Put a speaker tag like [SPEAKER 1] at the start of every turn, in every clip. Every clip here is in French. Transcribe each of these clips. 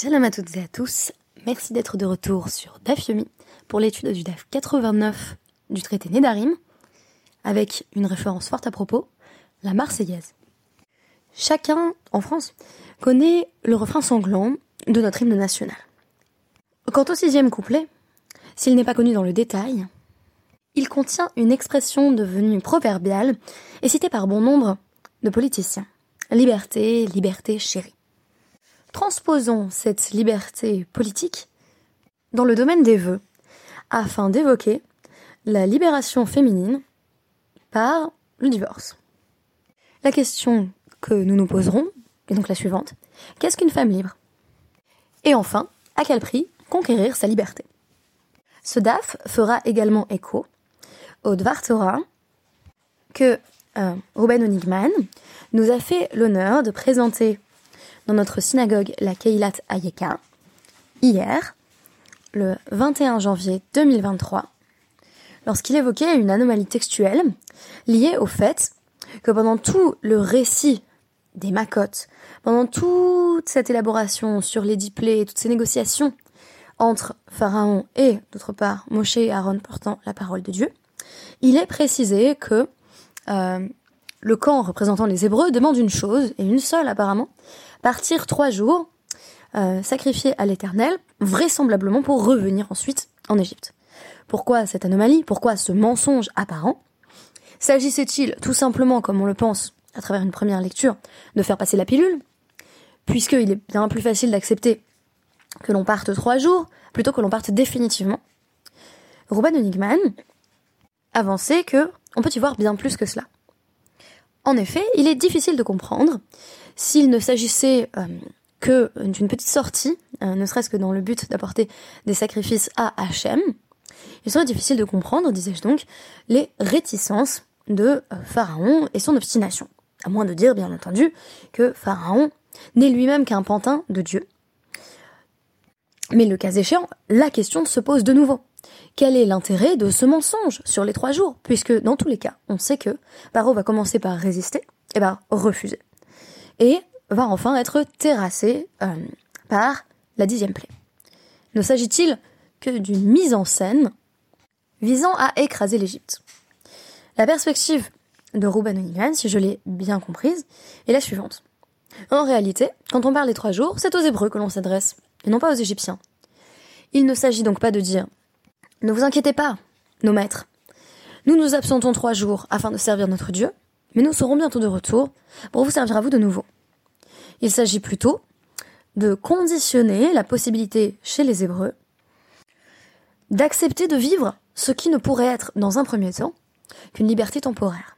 [SPEAKER 1] Shalom à toutes et à tous, merci d'être de retour sur DAF Yomi pour l'étude du DAF 89 du traité Nédarim, avec une référence forte à propos, la Marseillaise. Chacun, en France, connaît le refrain sanglant de notre hymne national. Quant au sixième couplet, s'il n'est pas connu dans le détail, il contient une expression devenue proverbiale et citée par bon nombre de politiciens. Liberté, liberté chérie. Transposons cette liberté politique dans le domaine des vœux, afin d'évoquer la libération féminine par le divorce. La question que nous nous poserons est donc la suivante. Qu'est-ce qu'une femme libre? Et enfin, à quel prix conquérir sa liberté? Ce DAF fera également écho au Dvar Torah que euh, Ruben Onigman nous a fait l'honneur de présenter dans notre synagogue, la Keilat Ayeka, hier, le 21 janvier 2023, lorsqu'il évoquait une anomalie textuelle liée au fait que pendant tout le récit des macotes, pendant toute cette élaboration sur les diplés toutes ces négociations entre Pharaon et, d'autre part, Moshe et Aaron portant la parole de Dieu, il est précisé que euh, le camp représentant les Hébreux demande une chose, et une seule apparemment, partir trois jours, euh, sacrifier à l'Éternel, vraisemblablement pour revenir ensuite en Égypte. Pourquoi cette anomalie? Pourquoi ce mensonge apparent? S'agissait-il tout simplement, comme on le pense à travers une première lecture, de faire passer la pilule? Puisqu'il est bien plus facile d'accepter que l'on parte trois jours plutôt que l'on parte définitivement. Ruben Enigman avançait que on peut y voir bien plus que cela. En effet, il est difficile de comprendre s'il ne s'agissait euh, que d'une petite sortie, euh, ne serait-ce que dans le but d'apporter des sacrifices à Hachem, il serait difficile de comprendre, disais-je donc, les réticences de euh, Pharaon et son obstination. À moins de dire, bien entendu, que Pharaon n'est lui-même qu'un pantin de Dieu. Mais le cas échéant, la question se pose de nouveau. Quel est l'intérêt de ce mensonge sur les trois jours? Puisque dans tous les cas, on sait que Paro va commencer par résister et va refuser. Et va enfin être terrassé euh, par la dixième plaie. Ne s'agit-il que d'une mise en scène visant à écraser l'Égypte? La perspective de Ruben Onigan, si je l'ai bien comprise, est la suivante. En réalité, quand on parle des trois jours, c'est aux Hébreux que l'on s'adresse, et non pas aux Égyptiens. Il ne s'agit donc pas de dire ne vous inquiétez pas, nos maîtres. Nous nous absentons trois jours afin de servir notre Dieu, mais nous serons bientôt de retour pour vous servir à vous de nouveau. Il s'agit plutôt de conditionner la possibilité chez les Hébreux d'accepter de vivre ce qui ne pourrait être, dans un premier temps, qu'une liberté temporaire.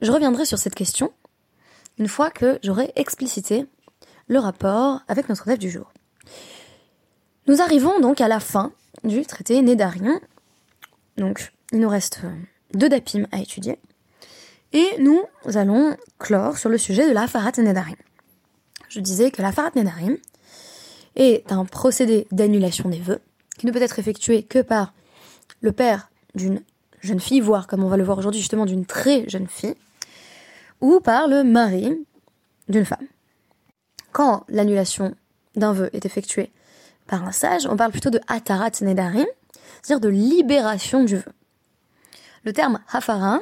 [SPEAKER 1] Je reviendrai sur cette question une fois que j'aurai explicité le rapport avec notre rêve du jour. Nous arrivons donc à la fin du traité Nédarien. Donc, il nous reste deux dapim à étudier. Et nous allons clore sur le sujet de la Farat Nédarim. Je disais que la Farat Nédarim est un procédé d'annulation des vœux qui ne peut être effectué que par le père d'une jeune fille, voire comme on va le voir aujourd'hui justement d'une très jeune fille, ou par le mari d'une femme. Quand l'annulation d'un vœu est effectuée par un sage, on parle plutôt de Atarat Nedarim, c'est-à-dire de libération du vœu. Le terme Hafara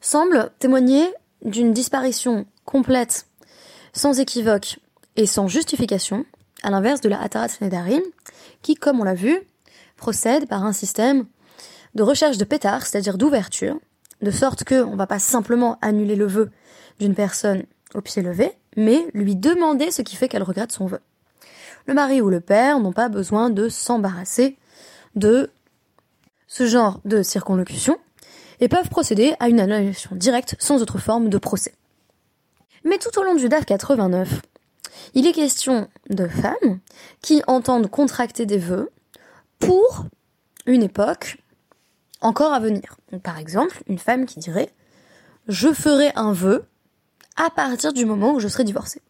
[SPEAKER 1] semble témoigner d'une disparition complète, sans équivoque et sans justification, à l'inverse de la Atarat Nedarim, qui, comme on l'a vu, procède par un système de recherche de pétard, c'est-à-dire d'ouverture, de sorte qu'on ne va pas simplement annuler le vœu d'une personne au pied levé, mais lui demander ce qui fait qu'elle regrette son vœu. Le mari ou le père n'ont pas besoin de s'embarrasser de ce genre de circonlocution et peuvent procéder à une annulation directe sans autre forme de procès. Mais tout au long du DAF 89, il est question de femmes qui entendent contracter des vœux pour une époque encore à venir. par exemple, une femme qui dirait Je ferai un vœu à partir du moment où je serai divorcée.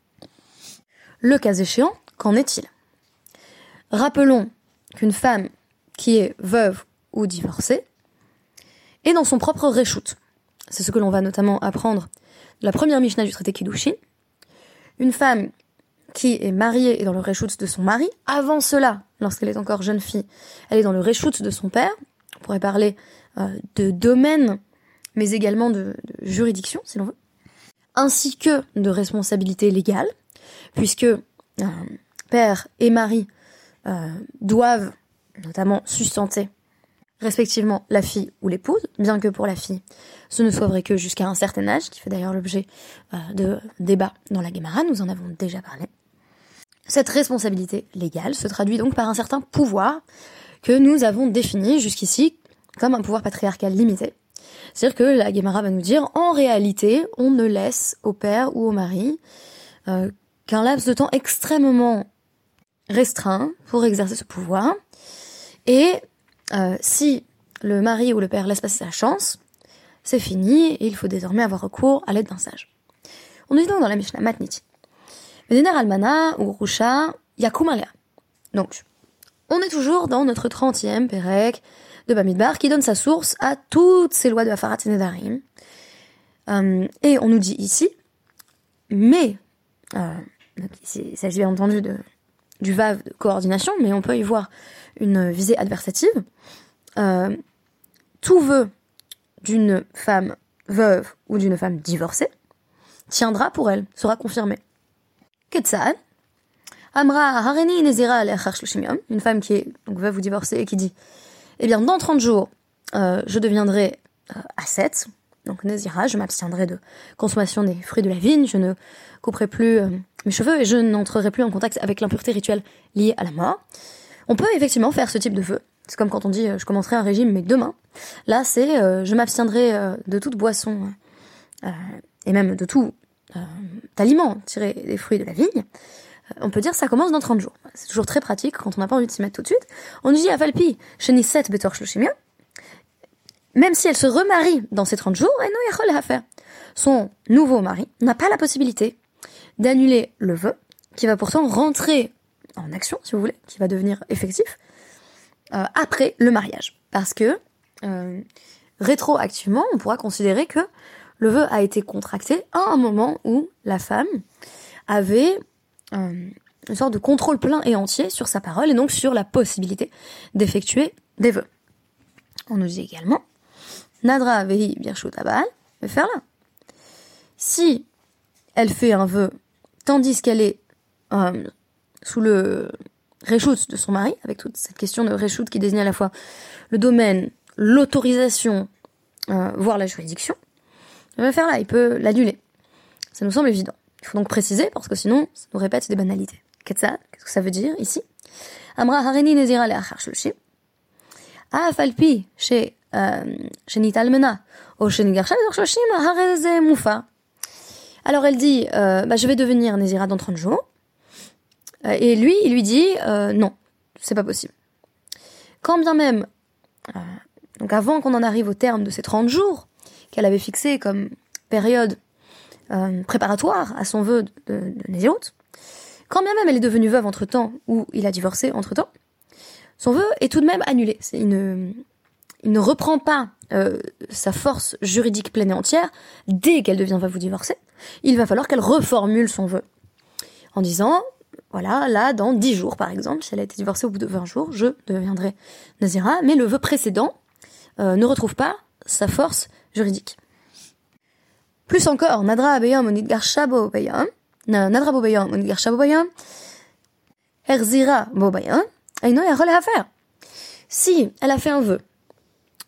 [SPEAKER 1] Le cas échéant, Qu'en est-il? Rappelons qu'une femme qui est veuve ou divorcée est dans son propre reshoot. C'est ce que l'on va notamment apprendre de la première Mishnah du traité Kiddushin. Une femme qui est mariée et dans le réchoute de son mari. Avant cela, lorsqu'elle est encore jeune fille, elle est dans le réchoute de son père. On pourrait parler euh, de domaine, mais également de, de juridiction, si l'on veut. Ainsi que de responsabilité légale, puisque euh, père et mari euh, doivent notamment sustenter respectivement la fille ou l'épouse, bien que pour la fille, ce ne soit vrai que jusqu'à un certain âge, qui fait d'ailleurs l'objet euh, de débats dans la Guémara, nous en avons déjà parlé. Cette responsabilité légale se traduit donc par un certain pouvoir que nous avons défini jusqu'ici comme un pouvoir patriarcal limité. C'est-à-dire que la Guémara va nous dire, en réalité, on ne laisse au père ou au mari euh, qu'un laps de temps extrêmement restreint pour exercer ce pouvoir. Et euh, si le mari ou le père laisse passer sa chance, c'est fini et il faut désormais avoir recours à l'aide d'un sage. On nous dit donc dans la Mishnah Matniti. Vedener Almana ou Rusha Yakum Donc, on est toujours dans notre 30e Pérec de Bamidbar qui donne sa source à toutes ces lois de Afarat Nedarim. Euh, et on nous dit ici, mais, euh, il s'agit bien entendu du VAV de coordination, mais on peut y voir une visée adversative. Euh, tout vœu d'une femme veuve ou d'une femme divorcée tiendra pour elle, sera confirmé. Ketsan, Amra Hareni Nezira une femme qui est donc veuve ou divorcée qui dit Eh bien, dans 30 jours, euh, je deviendrai euh, ascète, donc Nezira, je m'abstiendrai de consommation des fruits de la vigne, je ne couperai plus mes cheveux et je n'entrerai plus en contact avec l'impureté rituelle liée à la mort. On peut effectivement faire ce type de vœu. C'est comme quand on dit euh, je commencerai un régime mais demain. Là c'est euh, je m'abstiendrai euh, de toute boisson et même de tout aliment tiré des fruits de la vigne. On peut dire ça commence dans 30 jours. C'est toujours très pratique quand on n'a pas envie de s'y mettre tout de suite. On dit à Falpi, Shenisset Betor Shloshimia, même si elle se remarie dans ces 30 jours, elle n'a faire. Son nouveau mari n'a pas la possibilité d'annuler le vœu, qui va pourtant rentrer en action, si vous voulez, qui va devenir effectif, euh, après le mariage. Parce que, euh, rétroactivement, on pourra considérer que le vœu a été contracté à un moment où la femme avait euh, une sorte de contrôle plein et entier sur sa parole et donc sur la possibilité d'effectuer des vœux. On nous dit également, Nadra vehi birshut abal, faire là. Si elle fait un vœu tandis qu'elle est sous le réchoute de son mari, avec toute cette question de réchoute qui désigne à la fois le domaine, l'autorisation, euh, voire la juridiction, il va faire là, il peut l'annuler. Ça nous semble évident. Il faut donc préciser, parce que sinon, ça nous répète des banalités. Qu'est-ce que ça veut dire ici? Amra harini nezira falpi chez chez Nitalmena, chez Moufa. Alors elle dit, euh, bah, je vais devenir Nézira dans 30 jours. Euh, et lui, il lui dit, euh, non, c'est pas possible. Quand bien même, donc avant qu'on en arrive au terme de ces 30 jours, qu'elle avait fixé comme période préparatoire à son vœu de, de, quand bien même elle est devenue veuve entre-temps, ou il a divorcé entre-temps, son vœu est tout de même annulé. il ne reprend pas sa force juridique pleine et entière dès qu'elle devient veuve ou divorcée il va falloir qu'elle reformule son vœu. En disant, voilà, là, dans 10 jours, par exemple, si elle a été divorcée au bout de 20 jours, je deviendrai Nazira, mais le vœu précédent euh, ne retrouve pas sa force juridique. Plus encore, Nadra Abeyam Onidgar Shabo Bayam, Nadra Bobayam Onidgar Shabo Bayam, Erzira Bobayam, Aino à faire. Si elle a fait un vœu,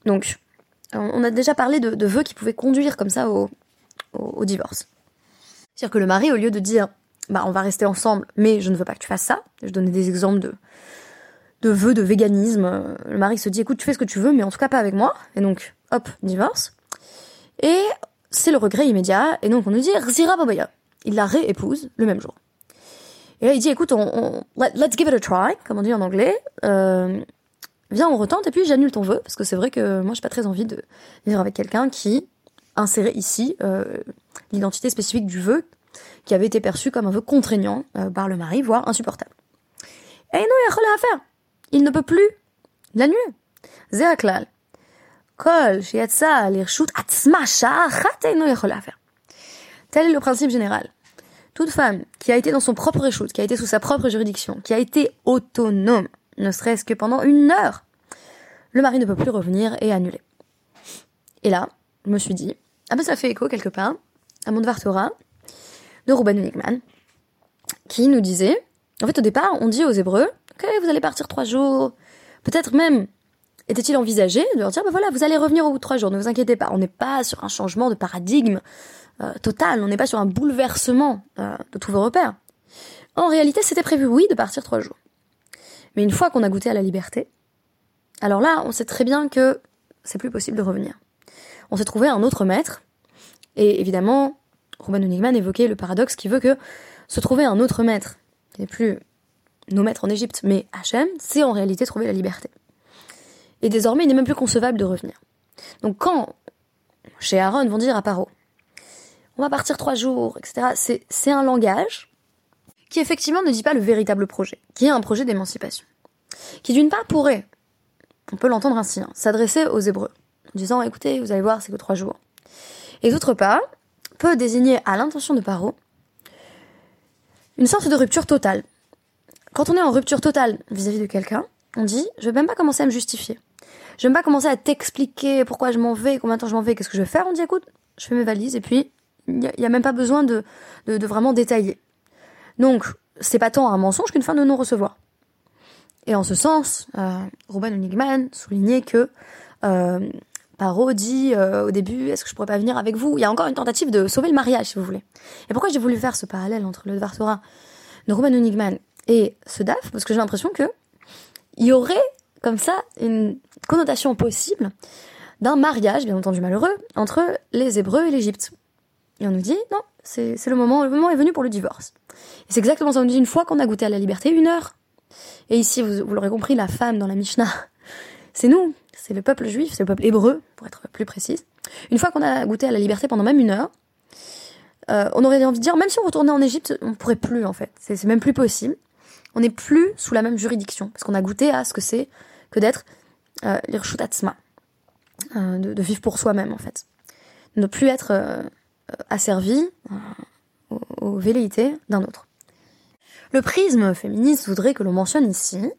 [SPEAKER 1] donc, on a déjà parlé de, vœux qui pouvaient conduire comme ça au divorce. C'est-à-dire que le mari, au lieu de dire, bah, on va rester ensemble, mais je ne veux pas que tu fasses ça, je donnais des exemples de, de vœux de véganisme, le mari se dit, écoute, tu fais ce que tu veux, mais en tout cas pas avec moi, et donc, hop, divorce. Et c'est le regret immédiat, et donc on nous dit, Zira Babaya. Il la réépouse le même jour. Et là, il dit, écoute, on, let's give it a try, comme on dit en anglais. Euh, viens, on retente, et puis j'annule ton vœu, parce que c'est vrai que moi, j'ai pas très envie de vivre avec quelqu'un qui insérait ici euh, l'identité spécifique du vœu qui avait été perçu comme un vœu contraignant euh, par le mari, voire insupportable. Et non, il a à faire. Il ne peut plus l'annuler. Zéaklal. Kol, atzma, faire. Tel est le principe général. toute femme qui a été dans son propre échoute, qui a été sous sa propre juridiction, qui a été autonome, ne serait-ce que pendant une heure, le mari ne peut plus revenir et annuler. Et là, je me suis dit, ah ben ça fait écho quelque part à mon de Ruben Unigman, qui nous disait, en fait au départ, on dit aux Hébreux, ok, vous allez partir trois jours, peut-être même était-il envisagé de leur dire, ben voilà, vous allez revenir au bout de trois jours, ne vous inquiétez pas, on n'est pas sur un changement de paradigme euh, total, on n'est pas sur un bouleversement euh, de tous vos repères. En réalité, c'était prévu, oui, de partir trois jours. Mais une fois qu'on a goûté à la liberté, alors là, on sait très bien que c'est plus possible de revenir. On s'est trouvé un autre maître, et évidemment, Ruben Unigman évoquait le paradoxe qui veut que se trouver un autre maître, qui n'est plus nos maîtres en Égypte, mais Hachem, c'est en réalité trouver la liberté. Et désormais, il n'est même plus concevable de revenir. Donc quand, chez Aaron, vont dire à Paro, on va partir trois jours, etc., c'est un langage qui effectivement ne dit pas le véritable projet, qui est un projet d'émancipation. Qui d'une part pourrait, on peut l'entendre ainsi, hein, s'adresser aux Hébreux, en disant écoutez, vous allez voir, c'est que trois jours. Et d'autre part, peut désigner à l'intention de Paro une sorte de rupture totale. Quand on est en rupture totale vis-à-vis de quelqu'un, on dit je vais même pas commencer à me justifier. Je vais même pas commencer à t'expliquer pourquoi je m'en vais, combien de temps je m'en vais, qu'est-ce que je vais faire. On dit écoute, je fais mes valises et puis il n'y a, même pas besoin de, vraiment détailler. Donc, c'est pas tant un mensonge qu'une fin de non-recevoir. Et en ce sens, euh, Ruben Unigman soulignait que euh, Paro dit euh, au début, est-ce que je pourrais pas venir avec vous? Il y a encore une tentative de sauver le mariage, si vous voulez. Et pourquoi j'ai voulu faire ce parallèle entre le Dvar Torah de Ruben Unigman et ce DAF Parce que j'ai l'impression que il y aurait comme ça une connotation possible d'un mariage, bien entendu malheureux, entre les Hébreux et l'Égypte. Et on nous dit, non, c'est le moment, le moment est venu pour le divorce. Et c'est exactement ça, on nous dit, une fois qu'on a goûté à la liberté, une heure. Et ici, vous, vous l'aurez compris, la femme dans la Mishnah, c'est nous, c'est le peuple juif, c'est le peuple hébreu, pour être plus précise. Une fois qu'on a goûté à la liberté pendant même une heure, euh, on aurait envie de dire, même si on retournait en Égypte, on pourrait plus en fait. C'est même plus possible. On n'est plus sous la même juridiction, parce qu'on a goûté à ce que c'est que d'être euh, euh, de, vivre pour soi-même en fait. Ne plus être euh, asservi aux velléités d'un autre. Le prisme féministe voudrait que l'on mentionne ici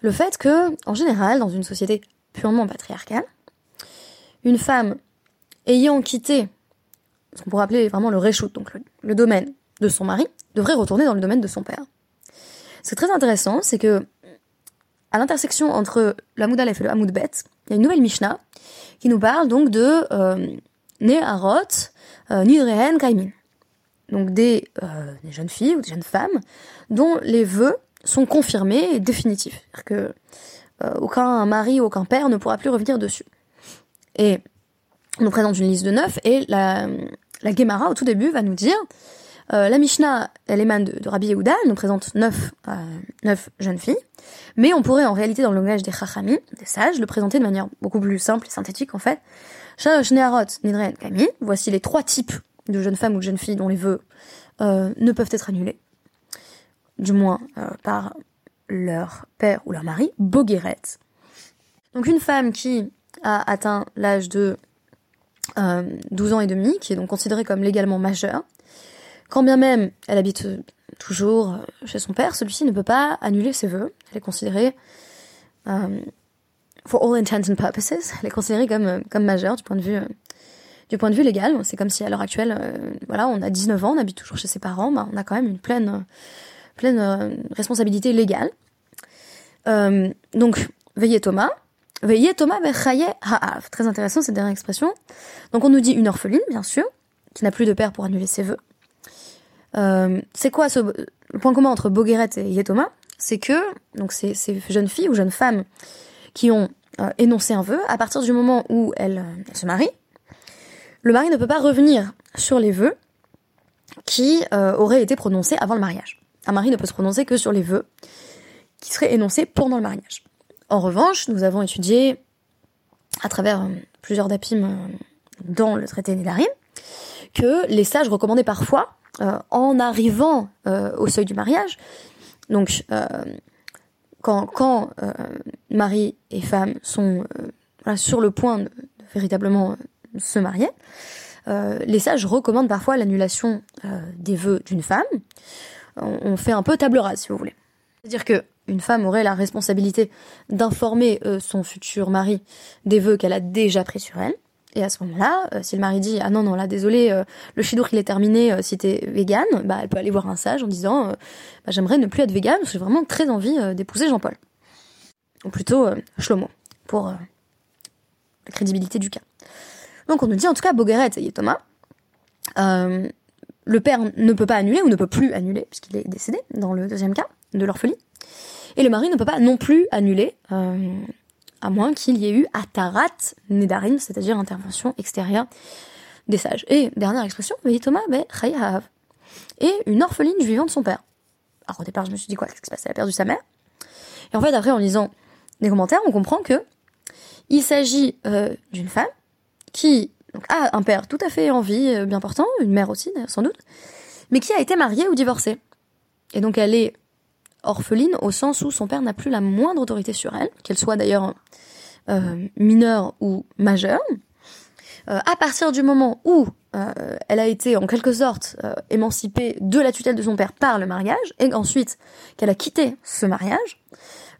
[SPEAKER 1] le fait que, en général, dans une société purement patriarcale, une femme ayant quitté ce qu'on pourrait appeler vraiment le réchoute, donc le, domaine de son mari, devrait retourner dans le domaine de son père. Ce qui est très intéressant, c'est que à l'intersection entre l'Amoud Aleph et le Hamoud Bet, il y a une nouvelle Mishnah qui nous parle donc de euh, euh, Nidrehen, Kaimin. Donc des, euh, des jeunes filles ou des jeunes femmes dont les vœux sont confirmés et définitifs. Que aucun mari, aucun père ne pourra plus revenir dessus. Et on nous présente une liste de neuf et la, la Gemara au tout début va nous dire euh, la Mishnah, elle émane de, Rabbi Yehuda, elle nous présente neuf, euh, neuf jeunes filles, mais on pourrait en réalité dans le langage des Chachami, des sages, le présenter de manière beaucoup plus simple et synthétique en fait. Nidren, Kami, voici les trois types de jeunes femmes ou de jeunes filles dont les vœux euh, ne peuvent être annulés, du moins euh, par leur père ou leur mari, Bogueret. Donc une femme qui a atteint l'âge de 12 ans et demi, qui est donc considérée comme légalement majeure, quand bien même elle habite euh, toujours euh, chez son père, celui-ci ne peut pas annuler ses vœux. Elle est considérée, euh, for all intents and purposes, elle est considérée comme, comme majeure du point de vue, du point de vue légal. C'est comme si à l'heure actuelle, voilà, on a 19 ans, on habite toujours chez ses parents, bah, on a quand même une pleine, pleine responsabilité légale. donc, veillez Thomas. Veillez Thomas ha'av. Très intéressant cette dernière expression. Donc on nous dit une orpheline, bien sûr, qui n'a plus de père pour annuler ses vœux. Euh, c'est quoi le point commun entre Bogueret et Yetoma C'est que donc ces, ces, jeunes filles ou jeunes femmes qui ont euh, énoncé un vœu, à partir du moment où elles, euh, se marient, le mari ne peut pas revenir sur les vœux qui auraient été prononcés avant le mariage. Un mari ne peut se prononcer que sur les vœux qui seraient énoncés pendant le mariage. En revanche, nous avons étudié à travers plusieurs dapim dans le traité Nédarim que les sages recommandaient parfois euh, en arrivant euh, au seuil du mariage. Donc, euh, quand, quand mari et femme sont sur le point de, véritablement se marier, les sages recommandent parfois l'annulation des vœux d'une femme. On, fait un peu table rase, si vous voulez. C'est-à-dire que une femme aurait la responsabilité d'informer son futur mari des vœux qu'elle a déjà pris sur elle. Et à ce moment-là, euh, si le mari dit ah non non là désolé, euh, le chidour il est terminé, euh, si t'es vegan, bah elle peut aller voir un sage en disant bah, j'aimerais ne plus être que j'ai vraiment très envie d'épouser Jean-Paul. Ou plutôt Shlomo pour la crédibilité du cas. Donc on nous dit en tout cas Bogueret et Thomas, le père ne peut pas annuler ou ne peut plus annuler puisqu'il est décédé dans le deuxième cas de l'orphelie, et le mari ne peut pas non plus annuler à moins qu'il y ait eu atarat nedarim, c'est-à-dire intervention extérieure des sages. Et dernière expression, Thomas. Et une orpheline du vivant de son père. Alors au départ, je me suis dit quoi, qu'est-ce qui se passe? Elle a perdu sa mère. Et en fait, après, en lisant des commentaires, on comprend que il s'agit euh, d'une femme qui a un père tout à fait en vie, euh, bien portant, une mère aussi, sans doute, mais qui a été mariée ou divorcée. Et donc elle est orpheline au sens où son père n'a plus la moindre autorité sur elle, qu'elle soit d'ailleurs euh, mineure ou majeure. Euh, à partir du moment où elle a été en quelque sorte émancipée de la tutelle de son père par le mariage, et ensuite qu'elle a quitté ce mariage,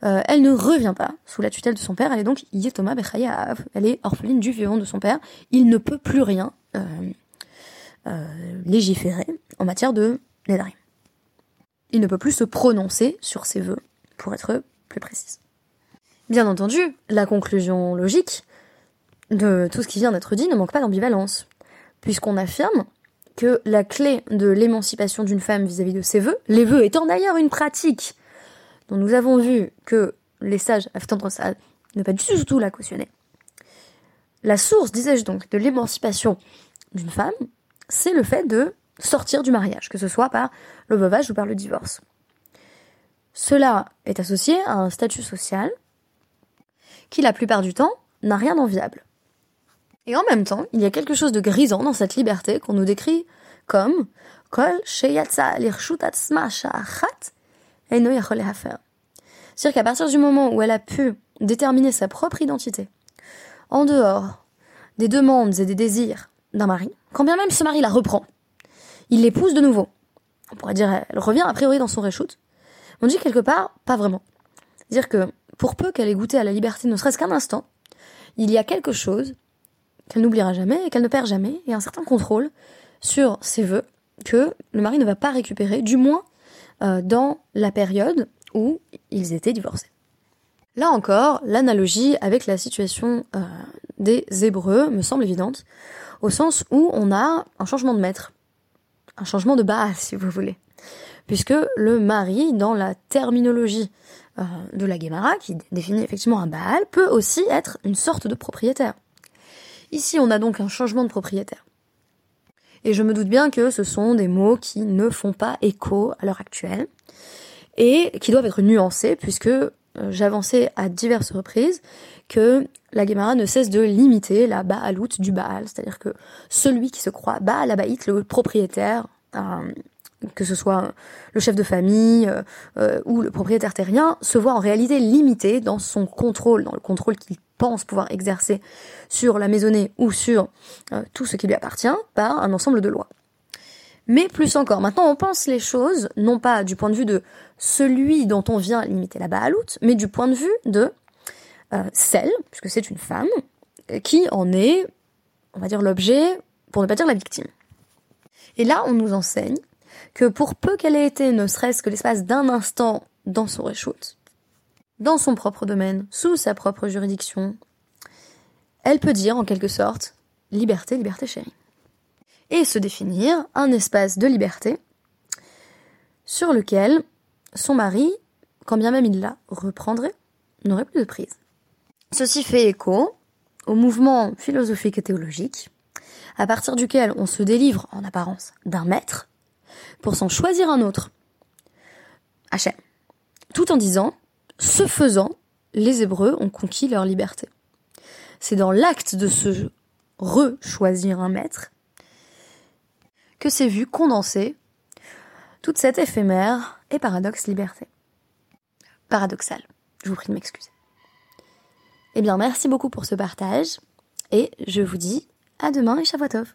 [SPEAKER 1] elle ne revient pas sous la tutelle de son père, elle est donc Yetoma Bechayav, elle est orpheline du vivant de son père, il ne peut plus rien légiférer en matière de Nedarim. Il ne peut plus se prononcer sur ses vœux, pour être plus précise. Bien entendu, la conclusion logique de tout ce qui vient d'être dit ne manque pas d'ambivalence, puisqu'on affirme que la clé de l'émancipation d'une femme vis-à-vis de ses vœux, les vœux étant d'ailleurs une pratique dont nous avons vu que les sages avaient tendance ne pas du tout la cautionner. La source, disais-je donc, de l'émancipation d'une femme, c'est le fait de sortir du mariage, que ce soit par le veuvage ou par le divorce. Cela est associé à un statut social qui, la plupart du temps, n'a rien d'enviable. Et en même temps, il y a quelque chose de grisant dans cette liberté qu'on nous décrit comme Kol C'est-à-dire qu'à partir du moment où elle a pu déterminer sa propre identité, en dehors des demandes et des désirs d'un mari, quand bien même ce mari la reprend, il l'épouse de nouveau. On pourrait dire, elle revient a priori dans son reshoot. On dit quelque part, pas vraiment. Dire que, pour peu qu'elle ait goûté à la liberté, ne serait-ce qu'un instant, il y a quelque chose qu'elle n'oubliera jamais et qu'elle ne perd jamais, et un certain contrôle sur ses vœux que le mari ne va pas récupérer, du moins euh, dans la période où ils étaient divorcés. Là encore, l'analogie avec la situation euh, des Hébreux me semble évidente, au sens où on a un changement de maître un changement de base, si vous voulez. Puisque le mari, dans la terminologie euh, de la Guémara, qui définit effectivement un Baal, peut aussi être une sorte de propriétaire. Ici, on a donc un changement de propriétaire. Et je me doute bien que ce sont des mots qui ne font pas écho à l'heure actuelle et qui doivent être nuancés puisque euh, j'avançais à diverses reprises que la Gemara ne cesse de limiter la Baalout du Baal, c'est-à-dire que celui qui se croit Baal le propriétaire, euh, que ce soit le chef de famille euh, ou le propriétaire terrien, se voit en réalité limité dans son contrôle, dans le contrôle qu'il pense pouvoir exercer sur la maisonnée ou sur tout ce qui lui appartient par un ensemble de lois. Mais plus encore, maintenant on pense les choses non pas du point de vue de celui dont on vient limiter la Baalout, mais du point de vue de euh, celle, puisque c'est une femme, qui en est, on va dire, l'objet, pour ne pas dire la victime. Et là, on nous enseigne que pour peu qu'elle ait été, ne serait-ce que l'espace d'un instant dans son reshoot, dans son propre domaine, sous sa propre juridiction, elle peut dire en quelque sorte liberté, liberté chérie. Et se définir un espace de liberté sur lequel son mari, quand bien même il la reprendrait, n'aurait plus de prise. Ceci fait écho au mouvement philosophique et théologique, à partir duquel on se délivre en apparence d'un maître pour s'en choisir un autre, Hachem, tout en disant, ce faisant, les Hébreux ont conquis leur liberté. C'est dans l'acte de se re-choisir un maître que s'est vu condenser toute cette éphémère et paradoxe liberté. Paradoxal. Je vous prie de m'excuser. Eh bien, merci beaucoup pour ce partage et je vous dis à demain et.